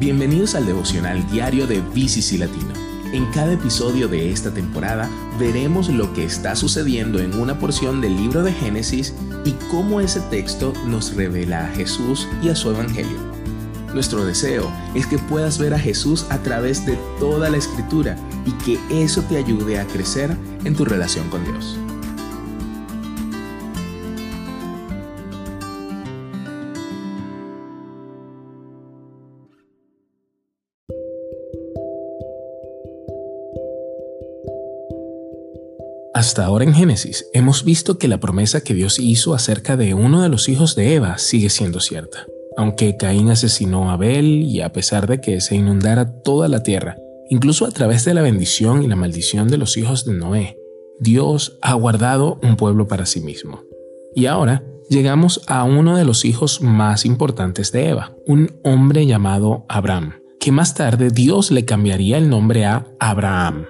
Bienvenidos al devocional diario de BCC Latino. En cada episodio de esta temporada veremos lo que está sucediendo en una porción del libro de Génesis y cómo ese texto nos revela a Jesús y a su Evangelio. Nuestro deseo es que puedas ver a Jesús a través de toda la escritura y que eso te ayude a crecer en tu relación con Dios. Hasta ahora en Génesis hemos visto que la promesa que Dios hizo acerca de uno de los hijos de Eva sigue siendo cierta. Aunque Caín asesinó a Abel y a pesar de que se inundara toda la tierra, incluso a través de la bendición y la maldición de los hijos de Noé, Dios ha guardado un pueblo para sí mismo. Y ahora llegamos a uno de los hijos más importantes de Eva, un hombre llamado Abraham, que más tarde Dios le cambiaría el nombre a Abraham.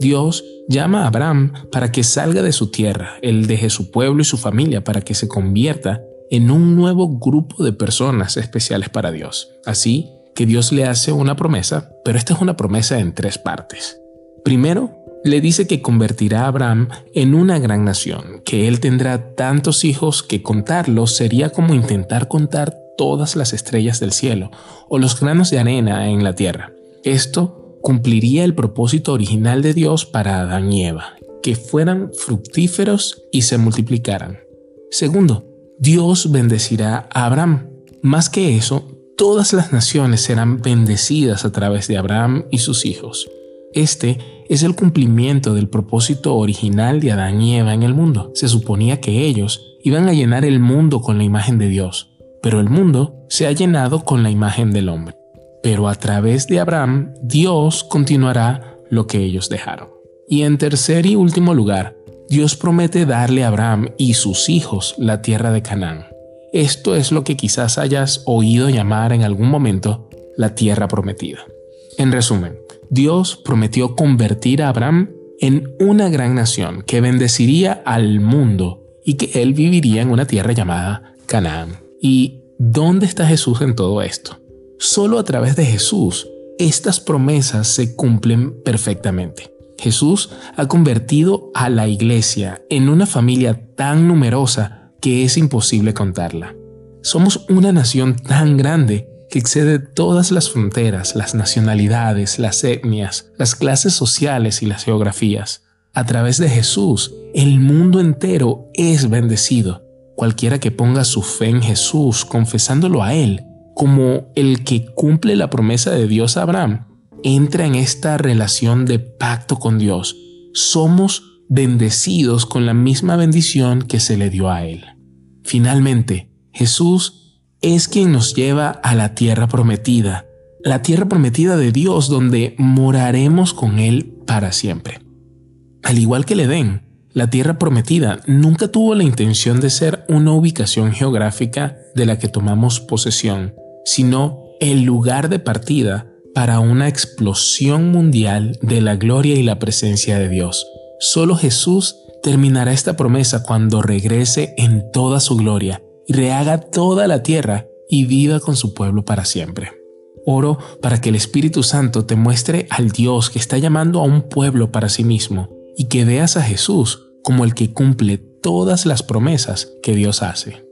Dios llama a Abraham para que salga de su tierra, él deje su pueblo y su familia para que se convierta en un nuevo grupo de personas especiales para Dios. Así que Dios le hace una promesa, pero esta es una promesa en tres partes. Primero, le dice que convertirá a Abraham en una gran nación, que él tendrá tantos hijos que contarlos sería como intentar contar todas las estrellas del cielo o los granos de arena en la tierra. Esto cumpliría el propósito original de Dios para Adán y Eva, que fueran fructíferos y se multiplicaran. Segundo, Dios bendecirá a Abraham. Más que eso, todas las naciones serán bendecidas a través de Abraham y sus hijos. Este es el cumplimiento del propósito original de Adán y Eva en el mundo. Se suponía que ellos iban a llenar el mundo con la imagen de Dios, pero el mundo se ha llenado con la imagen del hombre pero a través de Abraham Dios continuará lo que ellos dejaron. Y en tercer y último lugar, Dios promete darle a Abraham y sus hijos la tierra de Canaán. Esto es lo que quizás hayas oído llamar en algún momento la tierra prometida. En resumen, Dios prometió convertir a Abraham en una gran nación que bendeciría al mundo y que él viviría en una tierra llamada Canaán. ¿Y dónde está Jesús en todo esto? Solo a través de Jesús estas promesas se cumplen perfectamente. Jesús ha convertido a la iglesia en una familia tan numerosa que es imposible contarla. Somos una nación tan grande que excede todas las fronteras, las nacionalidades, las etnias, las clases sociales y las geografías. A través de Jesús, el mundo entero es bendecido. Cualquiera que ponga su fe en Jesús, confesándolo a Él, como el que cumple la promesa de Dios a Abraham, entra en esta relación de pacto con Dios. Somos bendecidos con la misma bendición que se le dio a él. Finalmente, Jesús es quien nos lleva a la tierra prometida, la tierra prometida de Dios donde moraremos con Él para siempre. Al igual que el la tierra prometida nunca tuvo la intención de ser una ubicación geográfica de la que tomamos posesión, sino el lugar de partida para una explosión mundial de la gloria y la presencia de Dios. Solo Jesús terminará esta promesa cuando regrese en toda su gloria rehaga toda la tierra y viva con su pueblo para siempre. Oro para que el Espíritu Santo te muestre al Dios que está llamando a un pueblo para sí mismo y que veas a Jesús como el que cumple todas las promesas que Dios hace.